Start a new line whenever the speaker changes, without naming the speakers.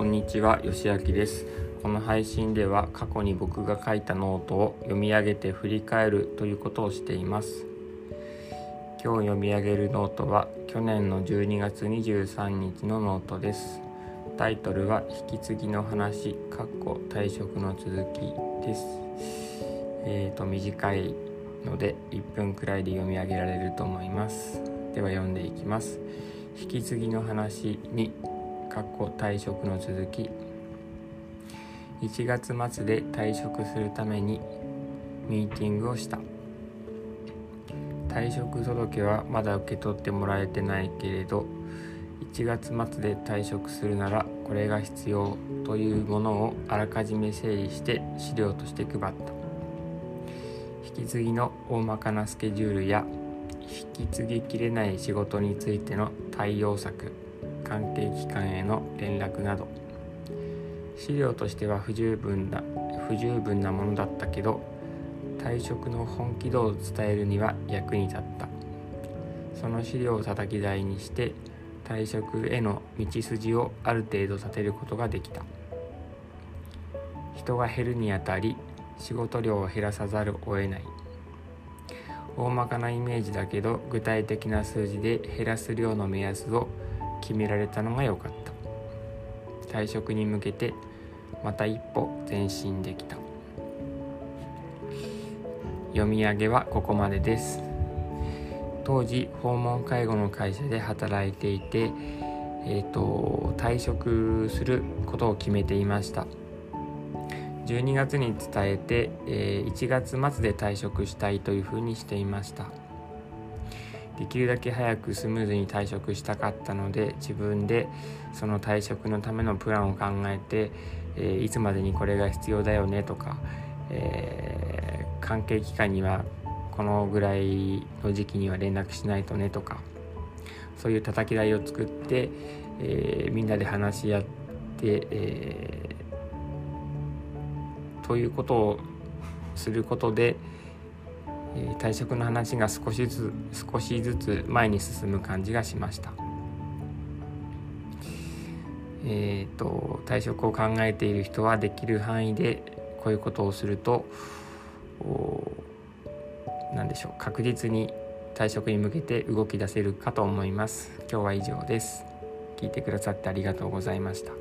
こんにちは、よしあきです。この配信では過去に僕が書いたノートを読み上げて振り返るということをしています。今日読み上げるノートは去年の12月23日のノートです。タイトルは引き継ぎの話、かっこ退職の続きです。えっ、ー、と短いので1分くらいで読み上げられると思います。では読んでいきます。引き継ぎの話2過去退職の続き。1月末で退職するためにミーティングをした。退職届はまだ受け取ってもらえてないけれど1月末で退職するならこれが必要というものをあらかじめ整理して資料として配った。引き継ぎの大まかなスケジュールや引き継ぎきれない仕事についての対応策。関係機関への連絡など。資料としては不十分な不十分なものだったけど退職の本気度を伝えるには役に立った。その資料を叩き台にして退職への道筋をある程度立てることができた。人が減るにあたり仕事量を減らさざるを得ない。大まかなイメージだけど具体的な数字で減らす量の目安を決められたのが良かった。退職に向けてまた一歩前進できた。読み上げはここまでです。当時訪問介護の会社で働いていてえーと、退職することを決めていました。12月に伝えて、えー、1月末で退職したいというふうにしていました。できるだけ早くスムーズに退職したかったので自分でその退職のためのプランを考えて、えー、いつまでにこれが必要だよねとか、えー、関係機関にはこのぐらいの時期には連絡しないとねとかそういう叩き台を作って、えー、みんなで話し合って、えということをすることで、え退職の話が少しずつ少しずつ前に進む感じがしました。えーと、退職を考えている人はできる範囲でこういうことをすると何でしょう確実に退職に向けて動き出せるかと思います。今日は以上です。聞いてくださってありがとうございました。